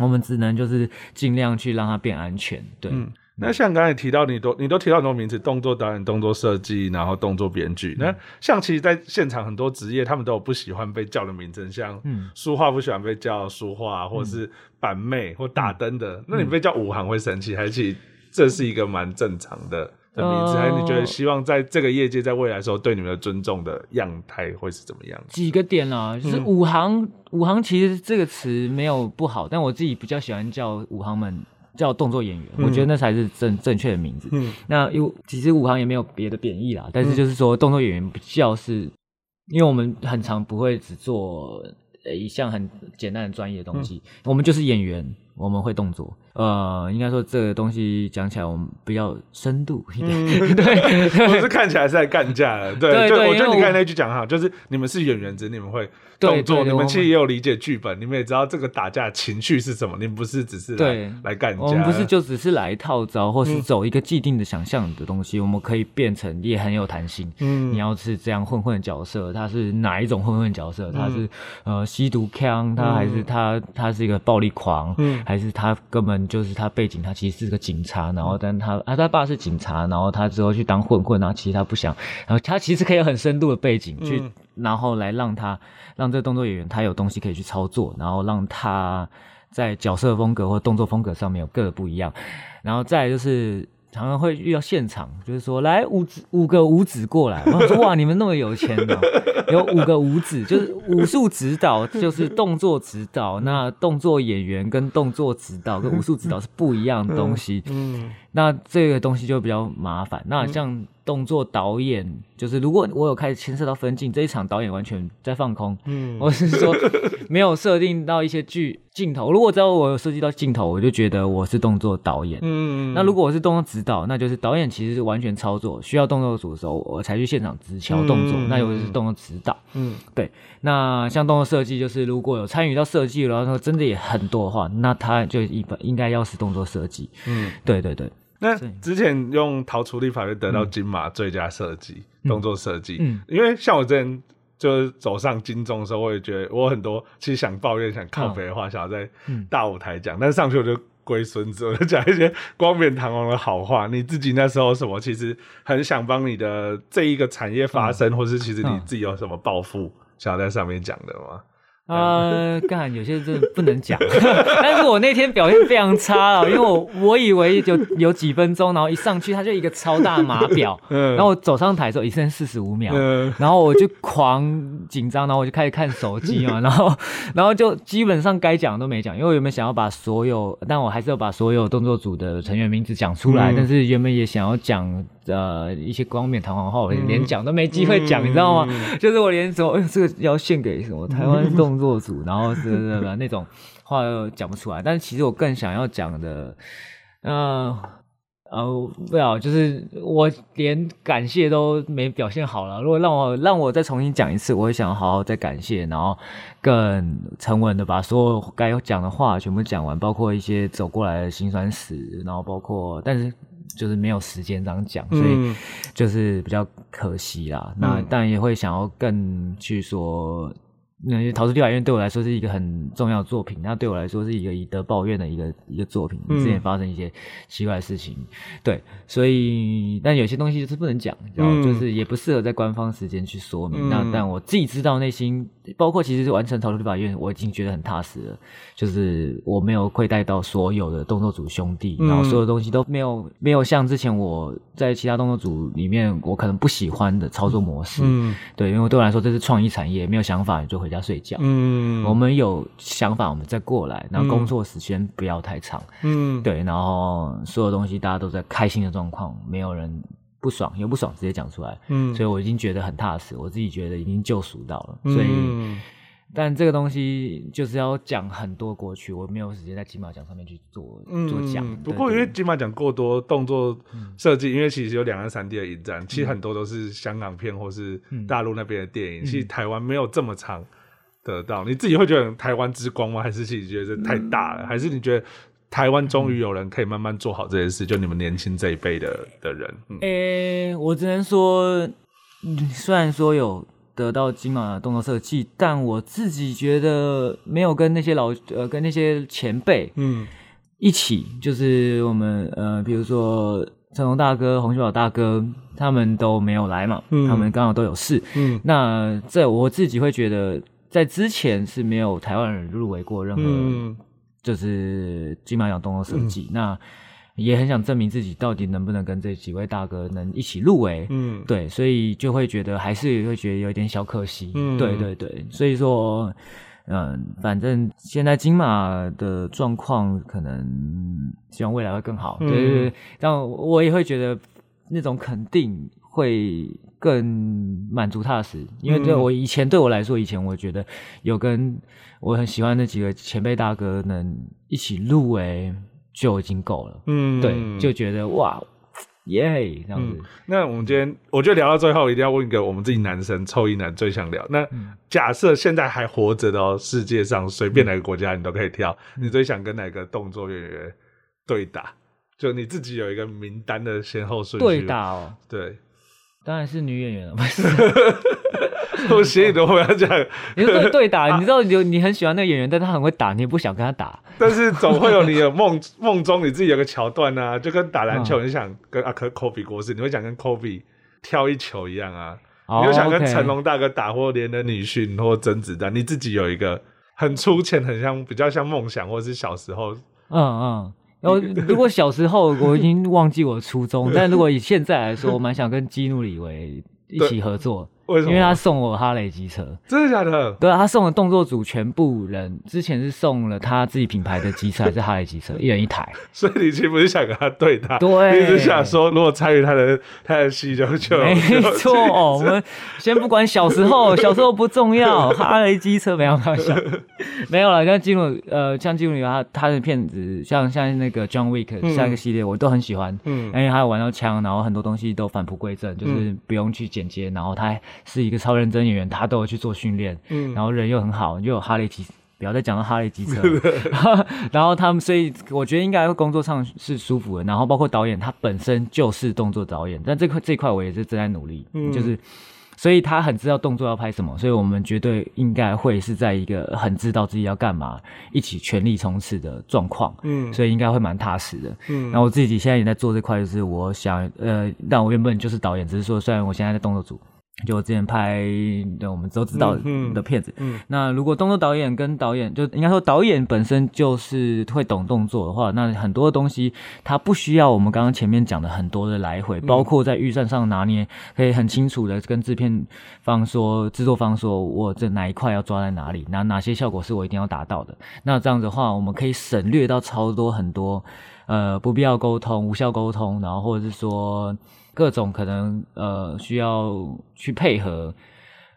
我们只能就是尽量去让它变安全。对，那像刚才提到你都你都提到很多名字，动作导演、动作设计，然后动作编剧。那像其实，在现场很多职业，他们都有不喜欢被叫的名称，像书画不喜欢被叫书画，或者是板妹或打灯的。那你被叫武行会生气，还是？这是一个蛮正常的的名字，还是你觉得希望在这个业界，在未来时候对你们的尊重的样态会是怎么样？几个点啊，就是武行，武行其实这个词没有不好，但我自己比较喜欢叫武行们叫动作演员，我觉得那才是正正确的名字。嗯，那因为其实武行也没有别的贬义啦，但是就是说动作演员比较是，因为我们很常不会只做一项很简单的专业的东西，我们就是演员，我们会动作。呃，应该说这个东西讲起来，我们比较深度一点。对，不是看起来是在干架的。对，对，我觉得你刚才那句讲好，就是你们是演员，只你们会动作，你们其实也有理解剧本，你们也知道这个打架情绪是什么。你们不是只是来来干架，我们不是就只是来套招，或是走一个既定的想象的东西，我们可以变成也很有弹性。嗯，你要是这样混混角色，他是哪一种混混角色？他是呃吸毒枪，他还是他他是一个暴力狂，还是他根本。就是他背景，他其实是个警察，然后但他啊，他爸是警察，然后他之后去当混混，然后其实他不想，然后他其实可以有很深度的背景去，然后来让他让这个动作演员他有东西可以去操作，然后让他在角色风格或动作风格上面有各个不一样，然后再就是。常常会遇到现场，就是说来五子五个五子过来，我说哇，你们那么有钱呢，有五个五子，就是武术指导，就是动作指导。那动作演员跟动作指导跟武术指导是不一样的东西。嗯，那这个东西就比较麻烦。那像动作导演，就是如果我有开始牵涉到分镜，这一场导演完全在放空。嗯，我是说 没有设定到一些剧镜头。如果只要我有涉及到镜头，我就觉得我是动作导演。嗯，那如果我是动作指导，那就是导演其实是完全操作，需要动作组的时候，我才去现场指敲动作。那有的是动作指导。嗯，对。那像动作设计，就是如果有参与到设计，然后真的也很多的话，那他就一般应该要是动作设计。嗯，对对对。那之前用逃出立法院得到金马最佳设计动作设计，嗯，因为像我之前就是走上金钟的时候，我也觉得我很多其实想抱怨、想靠北的话，想要在大舞台讲，但是上去我就龟孙子，我就讲一些光冕堂皇的好话。你自己那时候什么，其实很想帮你的这一个产业发声，或是其实你自己有什么抱负，想要在上面讲的吗？呃，干有些真的不能讲，但是我那天表现非常差了，因为我我以为就有几分钟，然后一上去他就一个超大码表，然后我走上台的时候一剩四十五秒，然后我就狂紧张，然后我就开始看手机嘛，然后然后就基本上该讲都没讲，因为我原本想要把所有，但我还是要把所有动作组的成员名字讲出来，但是原本也想要讲。呃，一些光面堂皇话，我连讲都没机会讲，你知道吗？就是我连说，哎，这个要献给什么台湾动作组，然后是那种话又讲不出来。但是其实我更想要讲的，呃呃，不要，就是我连感谢都没表现好了。如果让我让我再重新讲一次，我会想好好再感谢，然后更沉稳的把所有该讲的话全部讲完，包括一些走过来的辛酸史，然后包括，但是。就是没有时间这样讲，所以就是比较可惜啦。那但也会想要更去说。那逃出地法院对我来说是一个很重要的作品，那对我来说是一个以德报怨的一个一个作品。之前发生一些奇怪的事情，对，所以但有些东西就是不能讲，然后就是也不适合在官方时间去说明。那但我自己知道内心，包括其实完成逃出地法院，我已经觉得很踏实了。就是我没有亏待到所有的动作组兄弟，然后所有东西都没有没有像之前我在其他动作组里面我可能不喜欢的操作模式。嗯，对，因为对我来说这是创意产业，没有想法你就回家睡觉。嗯，我们有想法，我们再过来。然后工作时间不要太长。嗯，对。然后所有东西大家都在开心的状况，没有人不爽，有不爽直接讲出来。嗯，所以我已经觉得很踏实，我自己觉得已经救赎到了。所以，但这个东西就是要讲很多过去，我没有时间在金马奖上面去做做讲。不过因为金马奖过多动作设计，因为其实有两岸三地的影展，其实很多都是香港片或是大陆那边的电影，其实台湾没有这么长。得到你自己会觉得台湾之光吗？还是自己觉得太大了？还是你觉得台湾终于有人可以慢慢做好这件事？就你们年轻这一辈的的人，诶，我只能说，虽然说有得到金马的动作设计，但我自己觉得没有跟那些老呃跟那些前辈嗯一起，就是我们呃比如说成龙大哥、洪秀宝大哥，他们都没有来嘛，他们刚好都有事，嗯，那这我自己会觉得。在之前是没有台湾人入围过任何，就是金马奖动作设计。那也很想证明自己到底能不能跟这几位大哥能一起入围。嗯，对，所以就会觉得还是会觉得有点小可惜。嗯，对对对，所以说，嗯，反正现在金马的状况可能希望未来会更好。对对对，但我也会觉得那种肯定。会更满足踏实，因为对我以前对我来说，以前我觉得有跟我很喜欢那几个前辈大哥能一起入围就已经够了。嗯，对，就觉得哇耶这样子。那我们今天我觉得聊到最后，一定要问一个我们自己男生臭一男最想聊。那假设现在还活着的哦，世界上随便哪个国家你都可以挑，你最想跟哪个动作演员对打？就你自己有一个名单的先后顺序。对打哦，对。当然是女演员了，我心里都会这样。你说对打，你知道有你很喜欢那个演员，但他很会打，你也不想跟他打。但是总会有你的梦梦中你自己有个桥段啊，就跟打篮球，你想跟阿科科比过世，你会想跟科比挑一球一样啊。你就想跟成龙大哥打，或连的女婿，或甄子丹，你自己有一个很粗浅、很像比较像梦想，或是小时候，嗯嗯。然后，如果小时候我已经忘记我初衷，但如果以现在来说，我蛮想跟基努里维一起合作。为什么？因为他送我哈雷机车，真的假的？对啊，他送了动作组全部人，之前是送了他自己品牌的机车，还是哈雷机车，一人一台。所以你其实不是想跟他对打，对，你是想说，如果参与他的他的戏就就没错。我们先不管小时候，小时候不重要，哈雷机车没有开玩笑，没有了。像进入呃，像进入他他的片子，像像那个 John Wick 下一个系列，我都很喜欢，嗯，因为他有玩到枪，然后很多东西都返璞归真，就是不用去剪接，然后他。是一个超认真演员，他都有去做训练，嗯，然后人又很好，又有哈雷机，不要再讲到哈雷机车，然后他们，所以我觉得应该工作上是舒服的。然后包括导演，他本身就是动作导演，但这块这块我也是正在努力，嗯，就是，所以他很知道动作要拍什么，所以我们绝对应该会是在一个很知道自己要干嘛，一起全力冲刺的状况，嗯，所以应该会蛮踏实的，嗯。然后我自己现在也在做这块，就是我想，呃，但我原本就是导演，只是说虽然我现在在动作组。就我之前拍的，我们都知道的片子。那如果动作导演跟导演，就应该说导演本身就是会懂动作的话，那很多东西他不需要我们刚刚前面讲的很多的来回，包括在预算上拿捏，可以很清楚的跟制片方说、制作方说，我这哪一块要抓在哪里，哪哪些效果是我一定要达到的。那这样子的话，我们可以省略到超多很多呃不必要沟通、无效沟通，然后或者是说。各种可能呃需要去配合，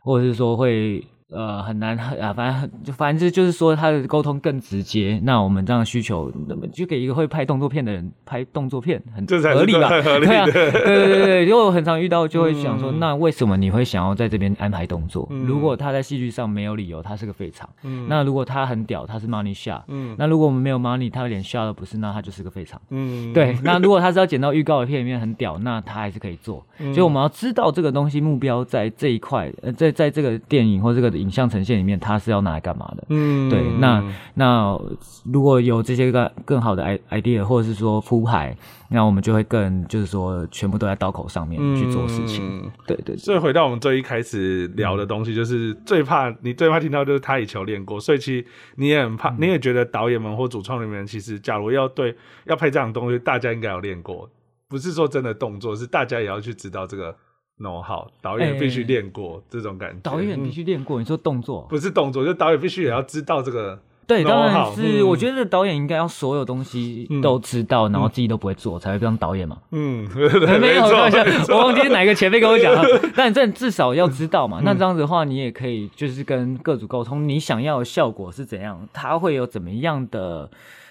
或者是说会。呃，很难啊，反正就反正就是说，他的沟通更直接。那我们这样的需求，那么就给一个会拍动作片的人拍动作片，很合理吧？对啊，对对对对。因为我很常遇到，就会想说，那为什么你会想要在这边安排动作？如果他在戏剧上没有理由，他是个废场。嗯。那如果他很屌，他是 money shot。嗯。那如果我们没有 money，他连 shot 都不是，那他就是个废场。嗯。对。那如果他是要剪到预告的片里面很屌，那他还是可以做。所以我们要知道这个东西目标在这一块，呃，在在这个电影或这个。影像呈现里面，它是要拿来干嘛的？嗯，对，那那如果有这些个更好的 idea，或者是说铺排，那我们就会更就是说全部都在刀口上面去做事情。对对。所以回到我们最一开始聊的东西，就是最怕你最怕听到就是他以球练过，所以其实你也很怕，你也觉得导演们或主创人员其实，假如要对要拍这样东西，大家应该有练过，不是说真的动作，是大家也要去知道这个。弄好，导演必须练过这种感觉。导演必须练过，你说动作不是动作，就导演必须也要知道这个。对，当然是，我觉得导演应该要所有东西都知道，然后自己都不会做，才会当导演嘛。嗯，没有，我忘记哪个前辈跟我讲了。但这至少要知道嘛。那这样子的话，你也可以就是跟各组沟通，你想要的效果是怎样，他会有怎么样的。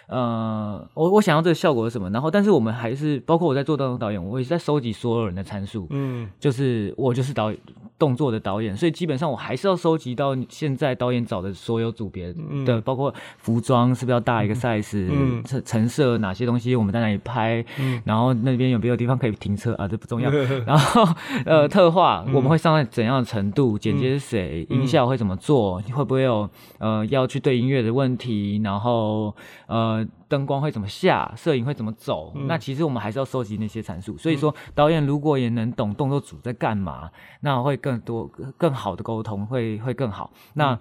呃，我我想要这个效果是什么？然后，但是我们还是包括我在做当中导演，我也是在收集所有人的参数。嗯，就是我就是导演。动作的导演，所以基本上我还是要收集到现在导演找的所有组别的，包括服装是不是要大一个 size，陈陈设哪些东西我们在哪里拍，嗯然后那边有没有地方可以停车啊？这不重要。然后呃，特化我们会上在怎样的程度？剪接是谁？音效会怎么做？会不会有呃要去对音乐的问题？然后呃。灯光会怎么下，摄影会怎么走？那其实我们还是要收集那些参数。所以说，导演如果也能懂动作组在干嘛，那会更多更好的沟通，会会更好。那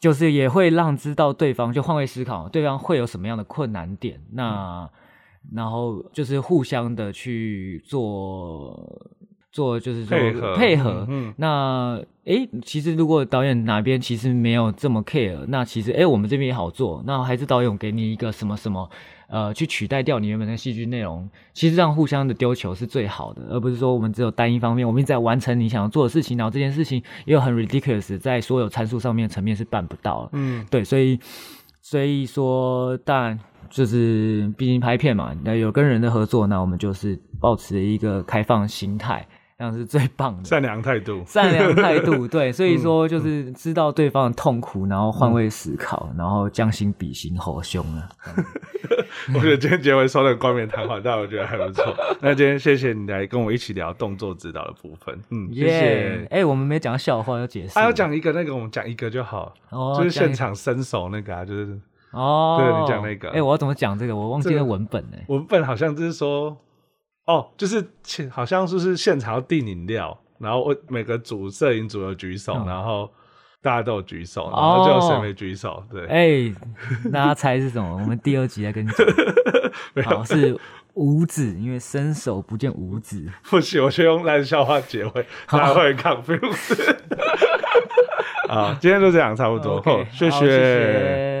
就是也会让知道对方就换位思考，对方会有什么样的困难点。那然后就是互相的去做。做就是说配合，嗯，那哎，其实如果导演哪边其实没有这么 care，那其实哎，我们这边也好做，那还是导演给你一个什么什么，呃，去取代掉你原本的戏剧内容，其实这样互相的丢球是最好的，而不是说我们只有单一方面，我们一直在完成你想要做的事情，然后这件事情也有很 ridiculous，在所有参数上面层面是办不到，嗯，对，所以所以说，当然就是毕竟拍片嘛，那有跟人的合作，那我们就是保持一个开放心态。是最棒的，善良态度，善良态度，对，所以说就是知道对方的痛苦，然后换位思考，然后将心比心，好凶啊！我觉得今天结尾说的冠冕堂皇，但我觉得还不错。那今天谢谢你来跟我一起聊动作指导的部分，嗯，谢谢。哎，我们没讲笑话要解释，还要讲一个那个，我们讲一个就好，就是现场伸手那个啊，就是哦，对你讲那个，哎，我要怎么讲这个？我忘记了文本呢。文本好像就是说。哦，就是请好像是是现场要订饮料，然后我每个组摄影组有举手，然后大家都有举手，然后就谁没举手？对，哎，大家猜是什么？我们第二集再跟你讲。好，是五指，因为伸手不见五指。不行，我先用烂笑话结尾，大家会 confuse。啊，今天就这样，差不多。谢谢。